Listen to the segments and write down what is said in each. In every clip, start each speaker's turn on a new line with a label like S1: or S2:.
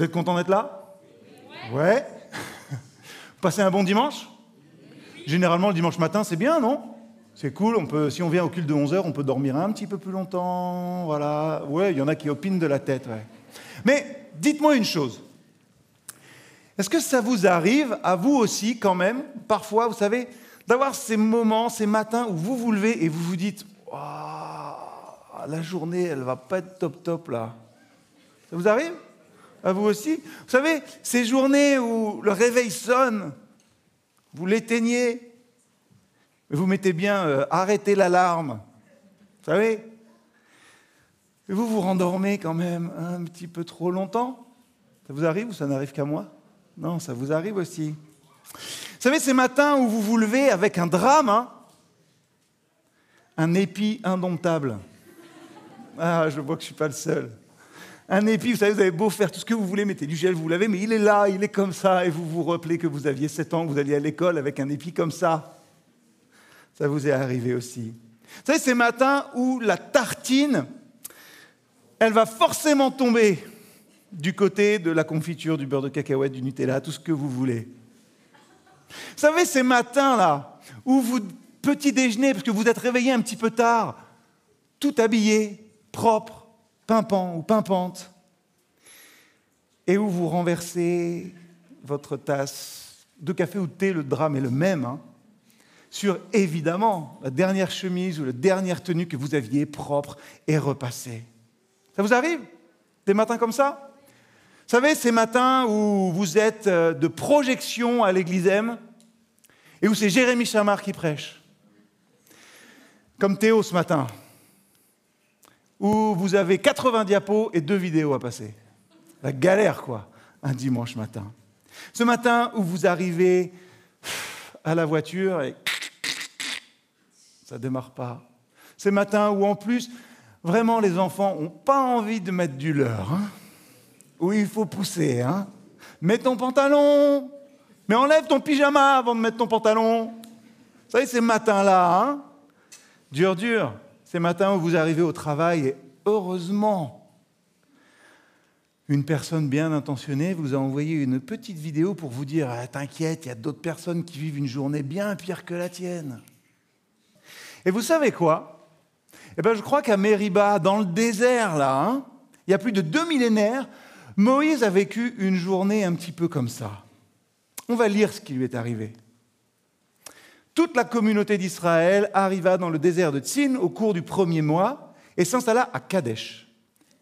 S1: Vous êtes content d'être là? Ouais. Passez un bon dimanche? Généralement, le dimanche matin, c'est bien, non? C'est cool. On peut, si on vient au culte de 11h, on peut dormir un petit peu plus longtemps. Voilà. Ouais, il y en a qui opinent de la tête. Mais dites-moi une chose. Est-ce que ça vous arrive, à vous aussi, quand même, parfois, vous savez, d'avoir ces moments, ces matins où vous vous levez et vous vous dites la journée, elle va pas être top top là. Ça vous arrive? À vous aussi Vous savez, ces journées où le réveil sonne, vous l'éteignez, vous mettez bien euh, arrêtez l'alarme. Vous savez? Et vous vous rendormez quand même un petit peu trop longtemps. Ça vous arrive ou ça n'arrive qu'à moi? Non, ça vous arrive aussi. Vous savez, ces matins où vous vous levez avec un drame, hein, un épi indomptable. Ah, je vois que je ne suis pas le seul. Un épi, vous savez, vous avez beau faire tout ce que vous voulez, mettez du gel, vous l'avez, mais il est là, il est comme ça, et vous vous rappelez que vous aviez 7 ans, que vous alliez à l'école avec un épi comme ça. Ça vous est arrivé aussi. Vous savez, ces matins où la tartine, elle va forcément tomber du côté de la confiture, du beurre de cacahuète, du Nutella, tout ce que vous voulez. Vous savez, ces matins-là, où vous petit déjeuner, parce que vous êtes réveillé un petit peu tard, tout habillé, propre, pimpant ou pimpante, et où vous renversez votre tasse de café ou de thé, le drame est le même, hein, sur évidemment la dernière chemise ou la dernière tenue que vous aviez propre et repassée. Ça vous arrive Des matins comme ça? Vous savez, ces matins où vous êtes euh, de projection à l'église M et où c'est Jérémy Chamard qui prêche. Comme Théo ce matin où vous avez 80 diapos et deux vidéos à passer. La galère, quoi, un dimanche matin. Ce matin où vous arrivez à la voiture et ça ne démarre pas. Ce matin où en plus, vraiment les enfants n'ont pas envie de mettre du leur, hein. où il faut pousser. Hein. Mets ton pantalon, mais enlève ton pyjama avant de mettre ton pantalon. Vous savez, ces matins-là, hein, dur, dur. Ces matins vous arrivez au travail et heureusement, une personne bien intentionnée vous a envoyé une petite vidéo pour vous dire ah, T'inquiète, il y a d'autres personnes qui vivent une journée bien pire que la tienne. Et vous savez quoi? Eh bien, je crois qu'à Mériba, dans le désert, là, hein, il y a plus de deux millénaires, Moïse a vécu une journée un petit peu comme ça. On va lire ce qui lui est arrivé toute la communauté d'Israël arriva dans le désert de Tsin au cours du premier mois et s'installa à Kadesh.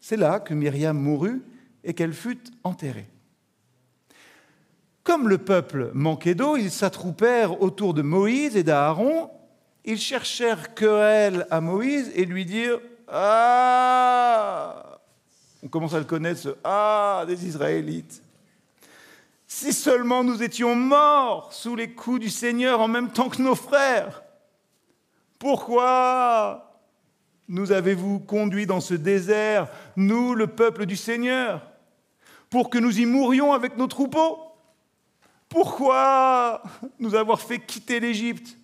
S1: C'est là que Myriam mourut et qu'elle fut enterrée. Comme le peuple manquait d'eau, ils s'attroupèrent autour de Moïse et d'Aaron. Ils cherchèrent querelle à Moïse et lui dirent Ah On commence à le connaître, ce Ah des Israélites. Si seulement nous étions morts sous les coups du Seigneur en même temps que nos frères. Pourquoi nous avez-vous conduits dans ce désert, nous, le peuple du Seigneur, pour que nous y mourions avec nos troupeaux? Pourquoi nous avoir fait quitter l'Égypte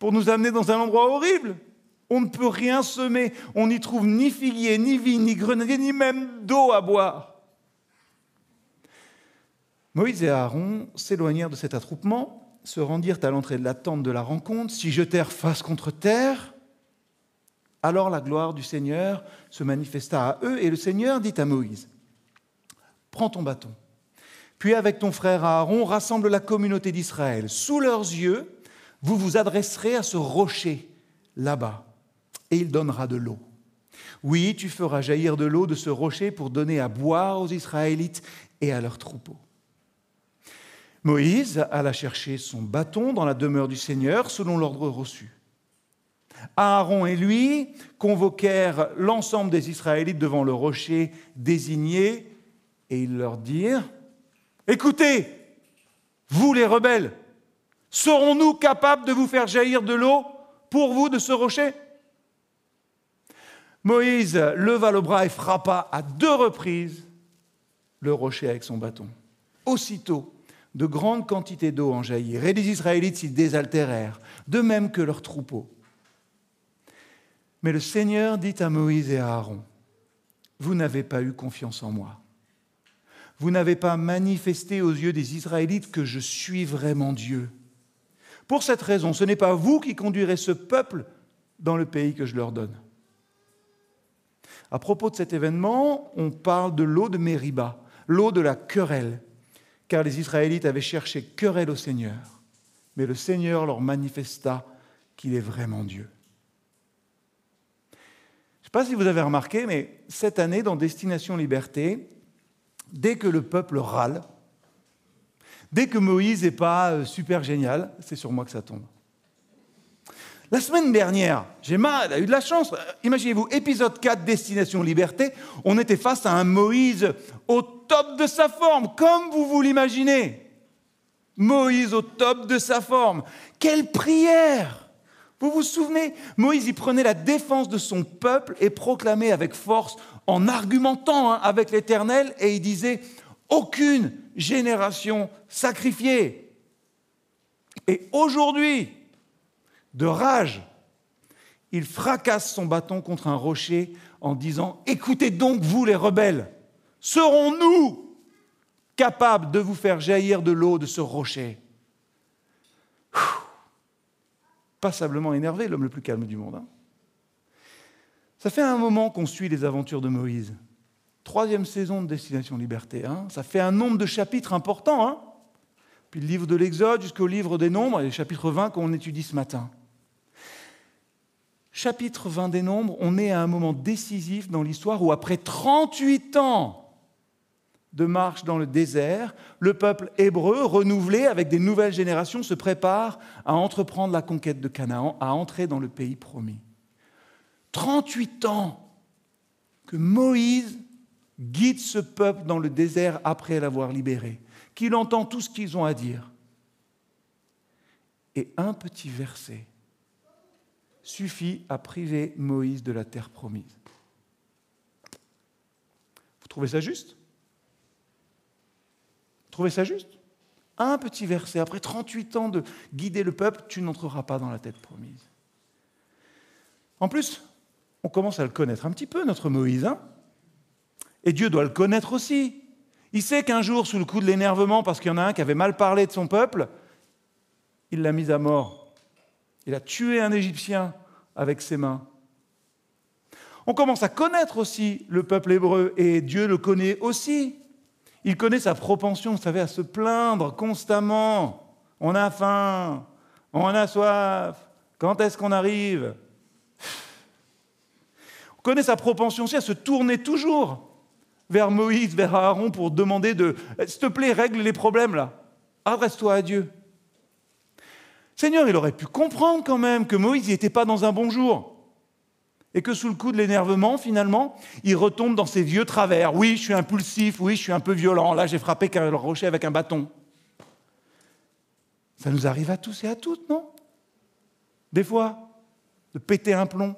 S1: Pour nous amener dans un endroit horrible? On ne peut rien semer, on n'y trouve ni figuier, ni vigne, ni grenadier, ni même d'eau à boire. Moïse et Aaron s'éloignèrent de cet attroupement, se rendirent à l'entrée de la tente de la rencontre, s'y jetèrent face contre terre. Alors la gloire du Seigneur se manifesta à eux, et le Seigneur dit à Moïse, Prends ton bâton, puis avec ton frère Aaron, rassemble la communauté d'Israël. Sous leurs yeux, vous vous adresserez à ce rocher là-bas, et il donnera de l'eau. Oui, tu feras jaillir de l'eau de ce rocher pour donner à boire aux Israélites et à leurs troupeaux. Moïse alla chercher son bâton dans la demeure du Seigneur selon l'ordre reçu. Aaron et lui convoquèrent l'ensemble des Israélites devant le rocher désigné et ils leur dirent, Écoutez, vous les rebelles, serons-nous capables de vous faire jaillir de l'eau pour vous de ce rocher? Moïse leva le bras et frappa à deux reprises le rocher avec son bâton. Aussitôt, de grandes quantités d'eau en jaillirent, et les Israélites s'y désaltérèrent, de même que leurs troupeaux. Mais le Seigneur dit à Moïse et à Aaron, Vous n'avez pas eu confiance en moi. Vous n'avez pas manifesté aux yeux des Israélites que je suis vraiment Dieu. Pour cette raison, ce n'est pas vous qui conduirez ce peuple dans le pays que je leur donne. À propos de cet événement, on parle de l'eau de Mériba, l'eau de la querelle, car les Israélites avaient cherché querelle au Seigneur, mais le Seigneur leur manifesta qu'il est vraiment Dieu. Je ne sais pas si vous avez remarqué, mais cette année, dans Destination Liberté, dès que le peuple râle, dès que Moïse n'est pas euh, super génial, c'est sur moi que ça tombe. La semaine dernière, j'ai mal, a eu de la chance. Imaginez-vous, épisode 4, Destination Liberté, on était face à un Moïse au top de sa forme, comme vous vous l'imaginez. Moïse au top de sa forme. Quelle prière Vous vous souvenez Moïse, il prenait la défense de son peuple et proclamait avec force, en argumentant hein, avec l'Éternel, et il disait, aucune génération sacrifiée. Et aujourd'hui, de rage, il fracasse son bâton contre un rocher en disant Écoutez donc, vous les rebelles, serons-nous capables de vous faire jaillir de l'eau de ce rocher? Passablement énervé, l'homme le plus calme du monde. Hein. Ça fait un moment qu'on suit les aventures de Moïse. Troisième saison de Destination Liberté. Hein. Ça fait un nombre de chapitres importants. Hein. Puis le livre de l'Exode jusqu'au livre des Nombres, et le chapitre 20 qu'on étudie ce matin chapitre 20 des Nombres, on est à un moment décisif dans l'histoire où après 38 ans de marche dans le désert, le peuple hébreu, renouvelé avec des nouvelles générations, se prépare à entreprendre la conquête de Canaan, à entrer dans le pays promis. 38 ans que Moïse guide ce peuple dans le désert après l'avoir libéré, qu'il entend tout ce qu'ils ont à dire. Et un petit verset suffit à priver Moïse de la terre promise. Vous trouvez ça juste? Vous trouvez ça juste? Un petit verset, après 38 ans de guider le peuple, tu n'entreras pas dans la terre promise. En plus, on commence à le connaître un petit peu, notre Moïse. Hein? Et Dieu doit le connaître aussi. Il sait qu'un jour, sous le coup de l'énervement, parce qu'il y en a un qui avait mal parlé de son peuple, il l'a mis à mort. Il a tué un Égyptien avec ses mains. On commence à connaître aussi le peuple hébreu et Dieu le connaît aussi. Il connaît sa propension, vous savez, à se plaindre constamment. On a faim, on a soif, quand est-ce qu'on arrive? On connaît sa propension aussi à se tourner toujours vers Moïse, vers Aaron pour demander de, s'il te plaît, règle les problèmes là. Adresse-toi à Dieu. Seigneur, il aurait pu comprendre quand même que Moïse n'était pas dans un bon jour. Et que sous le coup de l'énervement, finalement, il retombe dans ses vieux travers. Oui, je suis impulsif, oui, je suis un peu violent. Là, j'ai frappé le rocher avec un bâton. Ça nous arrive à tous et à toutes, non? Des fois, de péter un plomb.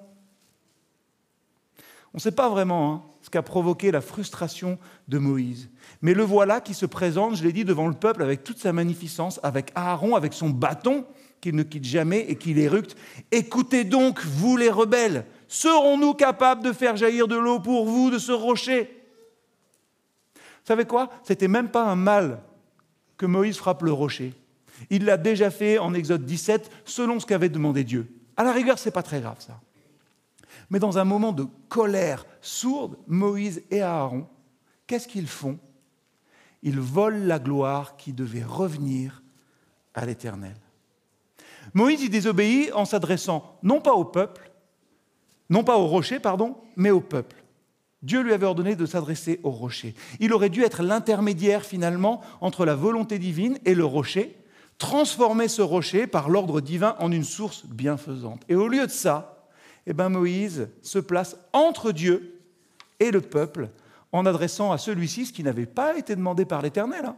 S1: On ne sait pas vraiment hein, ce qu'a provoqué la frustration de Moïse. Mais le voilà qui se présente, je l'ai dit, devant le peuple avec toute sa magnificence, avec Aaron, avec son bâton, qu'il ne quitte jamais et qu'il éructe. Écoutez donc, vous les rebelles, serons-nous capables de faire jaillir de l'eau pour vous de ce rocher? Vous savez quoi? C'était même pas un mal que Moïse frappe le rocher. Il l'a déjà fait en Exode 17, selon ce qu'avait demandé Dieu. À la rigueur, c'est pas très grave ça. Mais dans un moment de colère sourde, Moïse et Aaron, qu'est-ce qu'ils font? Ils volent la gloire qui devait revenir à l'Éternel. Moïse y désobéit en s'adressant non pas au peuple, non pas au rocher, pardon, mais au peuple. Dieu lui avait ordonné de s'adresser au rocher. Il aurait dû être l'intermédiaire finalement entre la volonté divine et le rocher, transformer ce rocher par l'ordre divin en une source bienfaisante. Et au lieu de ça, eh ben Moïse se place entre Dieu et le peuple en adressant à celui-ci ce qui n'avait pas été demandé par l'Éternel, hein,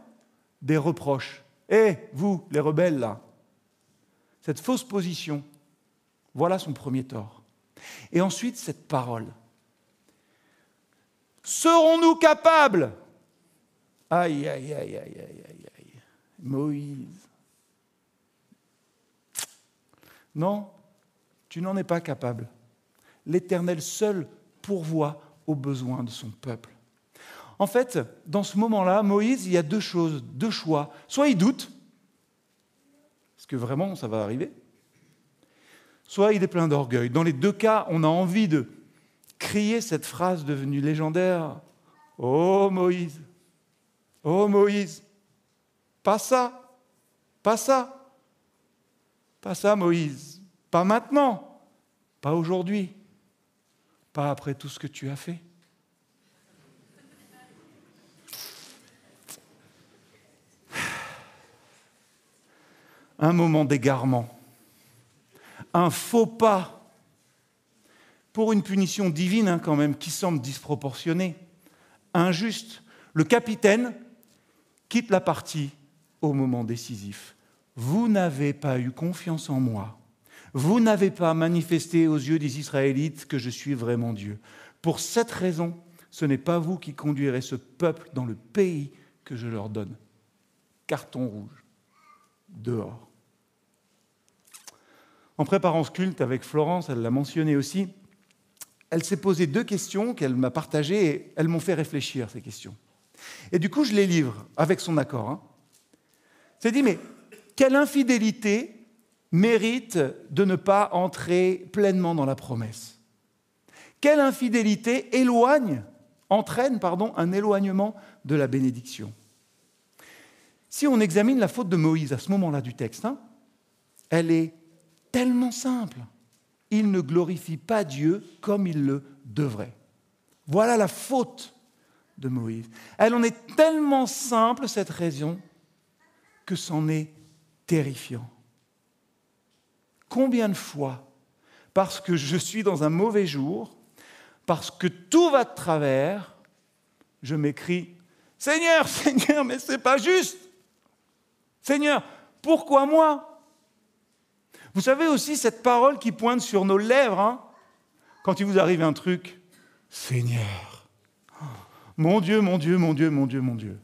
S1: des reproches. Eh, vous, les rebelles, là, cette fausse position, voilà son premier tort. Et ensuite, cette parole. Serons-nous capables? Aïe, aïe, aïe, aïe, aïe, aïe, aïe. Moïse. Non, tu n'en es pas capable. L'Éternel seul pourvoit aux besoins de son peuple. En fait, dans ce moment-là, Moïse, il y a deux choses, deux choix. Soit il doute, que vraiment ça va arriver. Soit il est plein d'orgueil. Dans les deux cas, on a envie de crier cette phrase devenue légendaire. Oh Moïse, oh Moïse, pas ça, pas ça, pas ça Moïse, pas maintenant, pas aujourd'hui, pas après tout ce que tu as fait. Un moment d'égarement, un faux pas pour une punition divine hein, quand même qui semble disproportionnée, injuste. Le capitaine quitte la partie au moment décisif. Vous n'avez pas eu confiance en moi. Vous n'avez pas manifesté aux yeux des Israélites que je suis vraiment Dieu. Pour cette raison, ce n'est pas vous qui conduirez ce peuple dans le pays que je leur donne. Carton rouge. Dehors. En préparant ce culte avec Florence, elle l'a mentionné aussi, elle s'est posé deux questions qu'elle m'a partagées et elles m'ont fait réfléchir, ces questions. Et du coup, je les livre avec son accord. Hein. C'est dit, mais quelle infidélité mérite de ne pas entrer pleinement dans la promesse? Quelle infidélité éloigne, entraîne pardon, un éloignement de la bénédiction? Si on examine la faute de Moïse à ce moment-là du texte, hein, elle est tellement simple il ne glorifie pas Dieu comme il le devrait. Voilà la faute de Moïse. Elle en est tellement simple, cette raison, que c'en est terrifiant. Combien de fois, parce que je suis dans un mauvais jour, parce que tout va de travers, je m'écris Seigneur, Seigneur, mais ce n'est pas juste. Seigneur, pourquoi moi? Vous savez aussi cette parole qui pointe sur nos lèvres, hein, quand il vous arrive un truc, Seigneur, mon Dieu, mon Dieu, mon Dieu, mon Dieu, mon Dieu.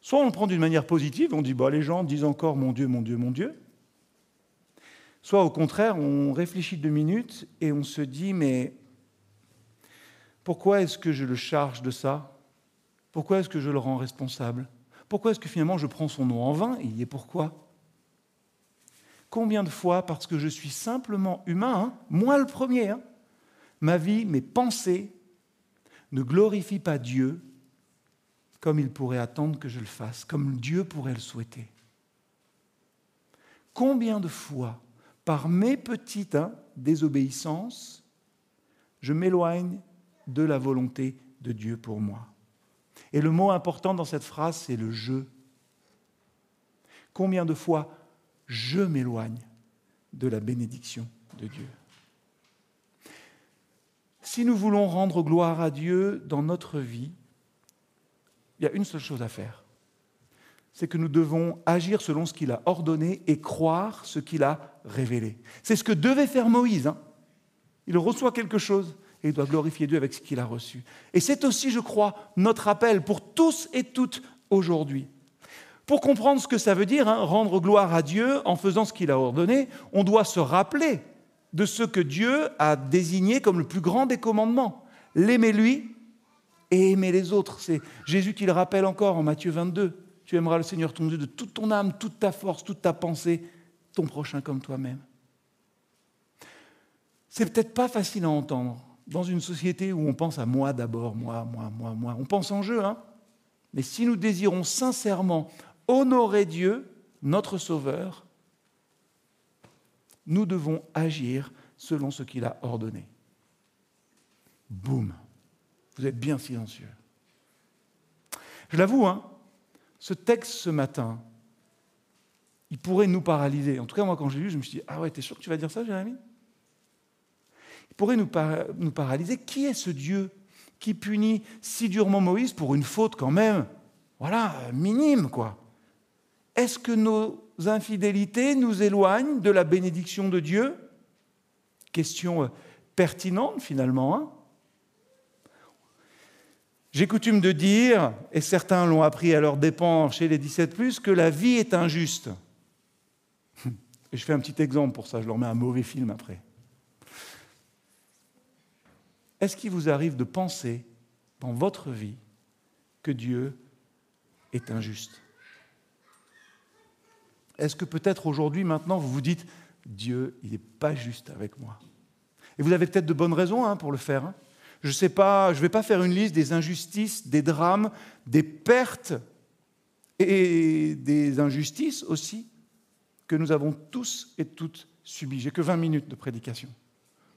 S1: Soit on le prend d'une manière positive, on dit, bah, les gens disent encore mon Dieu, mon Dieu, mon Dieu. Soit au contraire, on réfléchit deux minutes et on se dit, mais pourquoi est-ce que je le charge de ça? Pourquoi est-ce que je le rends responsable? Pourquoi est-ce que finalement je prends son nom en vain? Il y est pourquoi? Combien de fois, parce que je suis simplement humain, hein, moi le premier, hein, ma vie, mes pensées ne glorifient pas Dieu comme il pourrait attendre que je le fasse, comme Dieu pourrait le souhaiter. Combien de fois, par mes petites hein, désobéissances, je m'éloigne de la volonté de Dieu pour moi. Et le mot important dans cette phrase, c'est le je. Combien de fois je m'éloigne de la bénédiction de Dieu. Si nous voulons rendre gloire à Dieu dans notre vie, il y a une seule chose à faire. C'est que nous devons agir selon ce qu'il a ordonné et croire ce qu'il a révélé. C'est ce que devait faire Moïse. Hein. Il reçoit quelque chose et il doit glorifier Dieu avec ce qu'il a reçu. Et c'est aussi, je crois, notre appel pour tous et toutes aujourd'hui. Pour comprendre ce que ça veut dire, hein, rendre gloire à Dieu en faisant ce qu'il a ordonné, on doit se rappeler de ce que Dieu a désigné comme le plus grand des commandements. L'aimer lui et aimer les autres. C'est Jésus qui le rappelle encore en Matthieu 22. Tu aimeras le Seigneur ton Dieu de toute ton âme, toute ta force, toute ta pensée, ton prochain comme toi-même. C'est peut-être pas facile à entendre dans une société où on pense à moi d'abord, moi, moi, moi, moi. On pense en jeu, hein Mais si nous désirons sincèrement honorer Dieu, notre Sauveur, nous devons agir selon ce qu'il a ordonné. Boum. Vous êtes bien silencieux. Je l'avoue, hein, ce texte ce matin, il pourrait nous paralyser. En tout cas, moi, quand je l'ai lu, je me suis dit Ah ouais, t'es sûr que tu vas dire ça, Jérémie? Il pourrait nous, nous paralyser. Qui est ce Dieu qui punit si durement Moïse pour une faute, quand même, voilà, minime, quoi est-ce que nos infidélités nous éloignent de la bénédiction de Dieu? Question euh, pertinente finalement. Hein. J'ai coutume de dire, et certains l'ont appris à leur dépens chez les 17 ⁇ que la vie est injuste. Et je fais un petit exemple pour ça, je leur mets un mauvais film après. Est-ce qu'il vous arrive de penser dans votre vie que Dieu est injuste? Est-ce que peut-être aujourd'hui, maintenant, vous vous dites, Dieu, il n'est pas juste avec moi Et vous avez peut-être de bonnes raisons hein, pour le faire. Hein. Je ne sais pas, je ne vais pas faire une liste des injustices, des drames, des pertes et des injustices aussi que nous avons tous et toutes subies. J'ai que 20 minutes de prédication.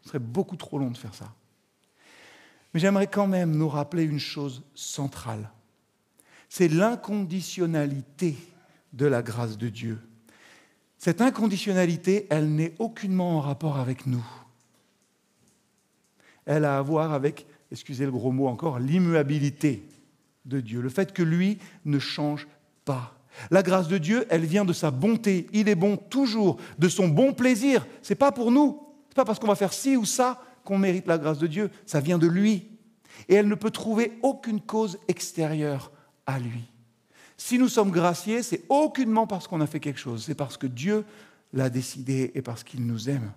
S1: Ce serait beaucoup trop long de faire ça. Mais j'aimerais quand même nous rappeler une chose centrale. C'est l'inconditionnalité de la grâce de Dieu. Cette inconditionnalité, elle n'est aucunement en rapport avec nous. Elle a à voir avec, excusez le gros mot encore, l'immuabilité de Dieu, le fait que lui ne change pas. La grâce de Dieu, elle vient de sa bonté. Il est bon toujours, de son bon plaisir. Ce n'est pas pour nous. Ce n'est pas parce qu'on va faire ci ou ça qu'on mérite la grâce de Dieu. Ça vient de lui. Et elle ne peut trouver aucune cause extérieure à lui. Si nous sommes graciés, c'est aucunement parce qu'on a fait quelque chose, c'est parce que Dieu l'a décidé et parce qu'il nous aime.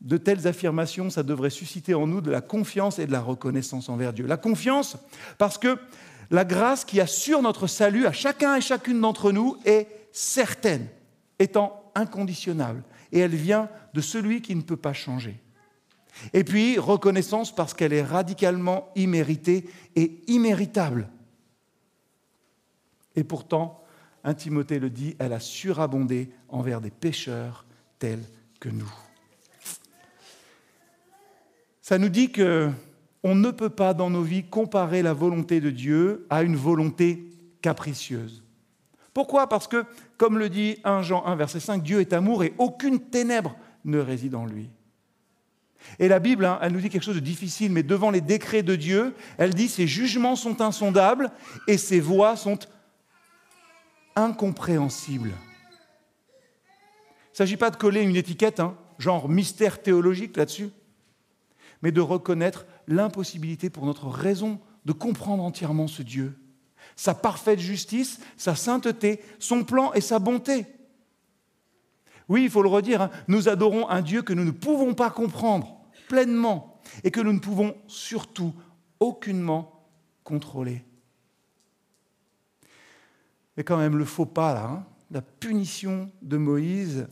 S1: De telles affirmations, ça devrait susciter en nous de la confiance et de la reconnaissance envers Dieu. La confiance, parce que la grâce qui assure notre salut à chacun et chacune d'entre nous est certaine, étant inconditionnable, et elle vient de celui qui ne peut pas changer. Et puis, reconnaissance parce qu'elle est radicalement imméritée et imméritable. Et pourtant, un Timothée le dit, elle a surabondé envers des pécheurs tels que nous. Ça nous dit que on ne peut pas dans nos vies comparer la volonté de Dieu à une volonté capricieuse. Pourquoi? Parce que, comme le dit 1 Jean 1, verset 5, Dieu est amour et aucune ténèbre ne réside en lui. Et la Bible, hein, elle nous dit quelque chose de difficile, mais devant les décrets de Dieu, elle dit ses jugements sont insondables et ses voies sont incompréhensibles. Il ne s'agit pas de coller une étiquette, hein, genre mystère théologique là-dessus, mais de reconnaître l'impossibilité pour notre raison de comprendre entièrement ce Dieu, sa parfaite justice, sa sainteté, son plan et sa bonté. Oui, il faut le redire, hein, nous adorons un Dieu que nous ne pouvons pas comprendre pleinement et que nous ne pouvons surtout aucunement contrôler. Mais quand même, le faux pas, là, hein, la punition de Moïse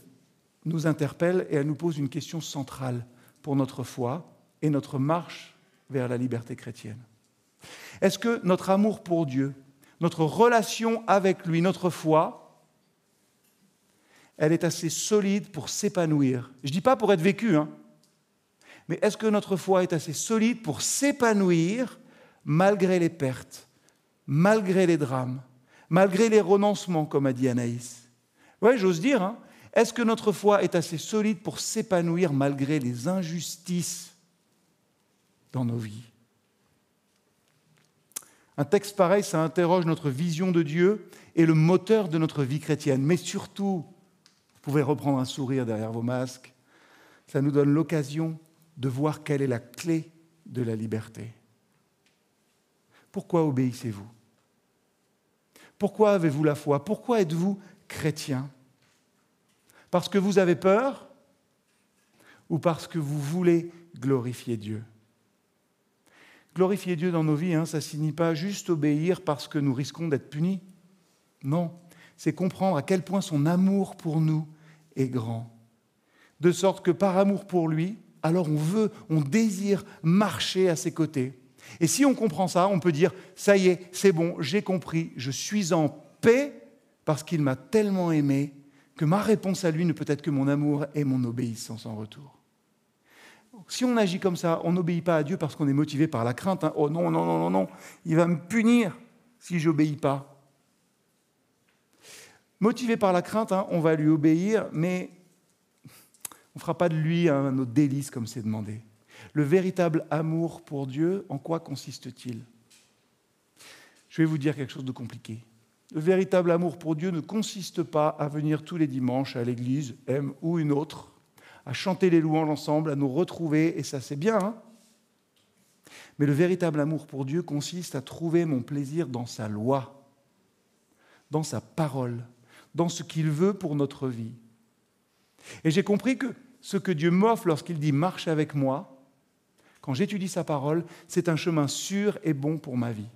S1: nous interpelle et elle nous pose une question centrale pour notre foi et notre marche vers la liberté chrétienne. Est-ce que notre amour pour Dieu, notre relation avec lui, notre foi, elle est assez solide pour s'épanouir. Je ne dis pas pour être vécue, hein. mais est-ce que notre foi est assez solide pour s'épanouir malgré les pertes, malgré les drames, malgré les renoncements, comme a dit Anaïs? Oui, j'ose dire. Hein. est-ce que notre foi est assez solide pour s'épanouir malgré les injustices dans nos vies? Un texte pareil, ça interroge notre vision de Dieu et le moteur de notre vie chrétienne, mais surtout, pouvez reprendre un sourire derrière vos masques. Ça nous donne l'occasion de voir quelle est la clé de la liberté. Pourquoi obéissez-vous? Pourquoi avez-vous la foi? Pourquoi êtes-vous chrétien? Parce que vous avez peur ou parce que vous voulez glorifier Dieu? Glorifier Dieu dans nos vies, hein, ça ne signifie pas juste obéir parce que nous risquons d'être punis. Non, c'est comprendre à quel point son amour pour nous est grand. De sorte que par amour pour lui, alors on veut, on désire marcher à ses côtés. Et si on comprend ça, on peut dire, ça y est, c'est bon, j'ai compris, je suis en paix parce qu'il m'a tellement aimé que ma réponse à lui ne peut être que mon amour et mon obéissance en retour. Si on agit comme ça, on n'obéit pas à Dieu parce qu'on est motivé par la crainte. Hein. Oh non, non, non, non, non, il va me punir si j'obéis pas. Motivé par la crainte, hein, on va lui obéir, mais on ne fera pas de lui un autre délice comme c'est demandé. Le véritable amour pour Dieu, en quoi consiste-t-il? Je vais vous dire quelque chose de compliqué. Le véritable amour pour Dieu ne consiste pas à venir tous les dimanches à l'église, M ou une autre, à chanter les louanges ensemble, à nous retrouver, et ça c'est bien. Hein Mais le véritable amour pour Dieu consiste à trouver mon plaisir dans sa loi, dans sa parole, dans ce qu'il veut pour notre vie. Et j'ai compris que ce que Dieu m'offre lorsqu'il dit marche avec moi, quand j'étudie sa parole, c'est un chemin sûr et bon pour ma vie.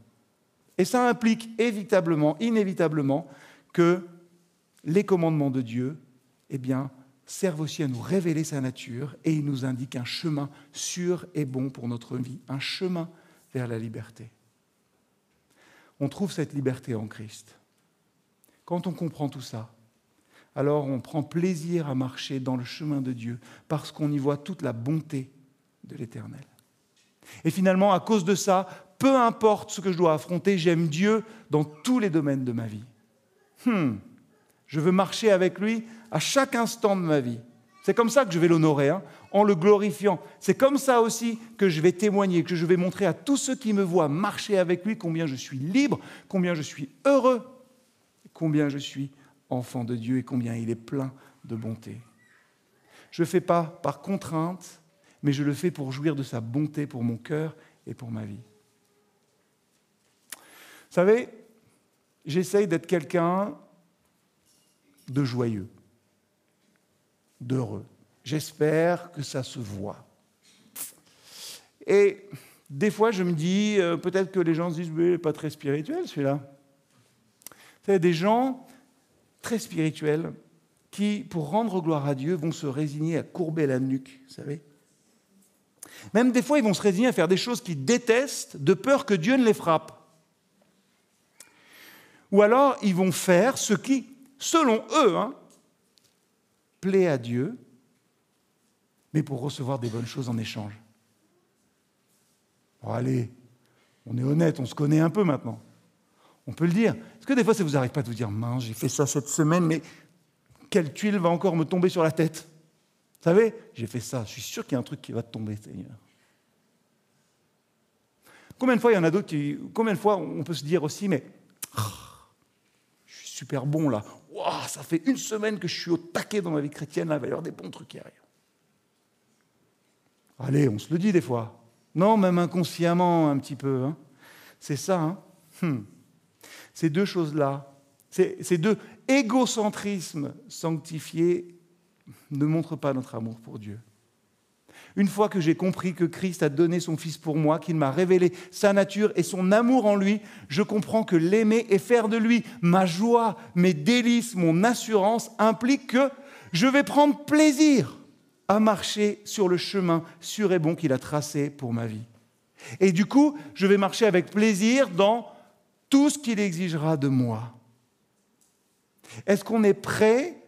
S1: Et ça implique évitablement, inévitablement, que les commandements de Dieu, eh bien, servent aussi à nous révéler sa nature et il nous indique un chemin sûr et bon pour notre vie, un chemin vers la liberté. On trouve cette liberté en Christ. Quand on comprend tout ça, alors on prend plaisir à marcher dans le chemin de Dieu parce qu'on y voit toute la bonté de l'Éternel. Et finalement, à cause de ça, peu importe ce que je dois affronter, j'aime Dieu dans tous les domaines de ma vie. Hmm. Je veux marcher avec lui à chaque instant de ma vie. C'est comme ça que je vais l'honorer, hein, en le glorifiant. C'est comme ça aussi que je vais témoigner, que je vais montrer à tous ceux qui me voient marcher avec lui combien je suis libre, combien je suis heureux, combien je suis enfant de Dieu et combien il est plein de bonté. Je ne fais pas par contrainte, mais je le fais pour jouir de sa bonté pour mon cœur et pour ma vie. Vous savez, j'essaye d'être quelqu'un de joyeux, d'heureux. J'espère que ça se voit. Et des fois, je me dis, euh, peut-être que les gens se disent, mais pas très spirituel celui-là. Savez, des gens très spirituels qui, pour rendre gloire à Dieu, vont se résigner à courber la nuque, vous savez. Même des fois, ils vont se résigner à faire des choses qu'ils détestent de peur que Dieu ne les frappe. Ou alors, ils vont faire ce qui, selon eux, hein, plaît à Dieu, mais pour recevoir des bonnes choses en échange. Bon, allez, on est honnête, on se connaît un peu maintenant. On peut le dire. Est-ce que des fois, ça vous arrive pas de vous dire, mince, j'ai fait ça cette semaine, mais quelle tuile va encore me tomber sur la tête? Vous savez, j'ai fait ça, je suis sûr qu'il y a un truc qui va tomber, Seigneur. Combien de fois il y en a d'autres qui. Combien de fois on peut se dire aussi, mais je suis super bon là. ça fait une semaine que je suis au taquet dans ma vie chrétienne, là, il va y avoir des bons trucs qui arrivent. Allez, on se le dit des fois. Non, même inconsciemment un petit peu. Hein. C'est ça. Hein hmm. Ces deux choses-là, ces deux égocentrismes sanctifiés ne montrent pas notre amour pour Dieu. Une fois que j'ai compris que Christ a donné son Fils pour moi, qu'il m'a révélé sa nature et son amour en lui, je comprends que l'aimer et faire de lui ma joie, mes délices, mon assurance implique que je vais prendre plaisir à marcher sur le chemin sûr et bon qu'il a tracé pour ma vie. Et du coup, je vais marcher avec plaisir dans tout ce qu'il exigera de moi. Est-ce qu'on est prêt,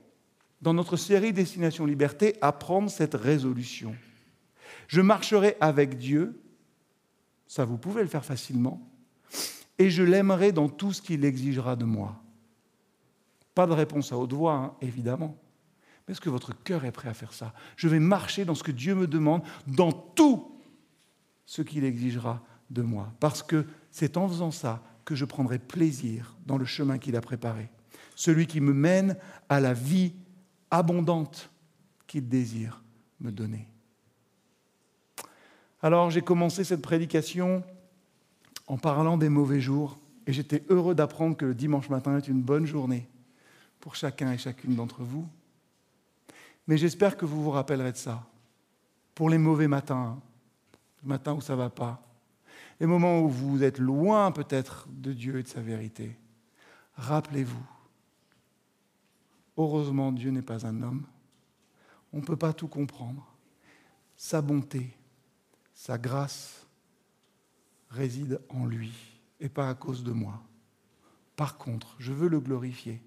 S1: dans notre série Destination Liberté, à prendre cette résolution? Je marcherai avec Dieu, ça vous pouvez le faire facilement, et je l'aimerai dans tout ce qu'il exigera de moi. Pas de réponse à haute voix, hein, évidemment. Mais est-ce que votre cœur est prêt à faire ça? Je vais marcher dans ce que Dieu me demande, dans tout ce qu'il exigera de moi. Parce que c'est en faisant ça que je prendrai plaisir dans le chemin qu'il a préparé. Celui qui me mène à la vie abondante qu'il désire me donner. Alors j'ai commencé cette prédication en parlant des mauvais jours et j'étais heureux d'apprendre que le dimanche matin est une bonne journée pour chacun et chacune d'entre vous. Mais j'espère que vous vous rappellerez de ça. Pour les mauvais matins, le matin où ça ne va pas, les moments où vous êtes loin peut-être de Dieu et de sa vérité, rappelez-vous. Heureusement, Dieu n'est pas un homme. On ne peut pas tout comprendre. Sa bonté, sa grâce réside en lui et pas à cause de moi. Par contre, je veux le glorifier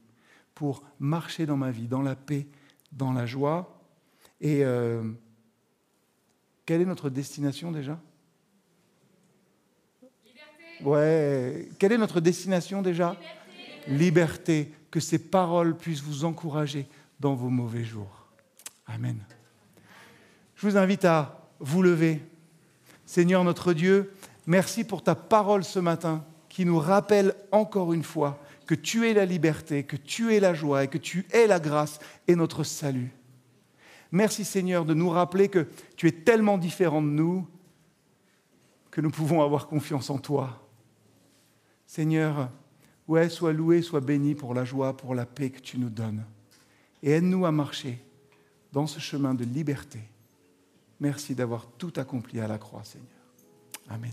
S1: pour marcher dans ma vie, dans la paix dans la joie. Et euh, quelle est notre destination déjà? Ouais. Quelle est notre destination déjà? Liberté. Que ces paroles puissent vous encourager dans vos mauvais jours. Amen. Je vous invite à vous lever. Seigneur notre Dieu, merci pour ta parole ce matin qui nous rappelle encore une fois que tu es la liberté, que tu es la joie et que tu es la grâce et notre salut. Merci Seigneur de nous rappeler que tu es tellement différent de nous que nous pouvons avoir confiance en toi. Seigneur, ouais, sois loué, sois béni pour la joie, pour la paix que tu nous donnes. Et aide-nous à marcher dans ce chemin de liberté. Merci d'avoir tout accompli à la croix, Seigneur. Amen.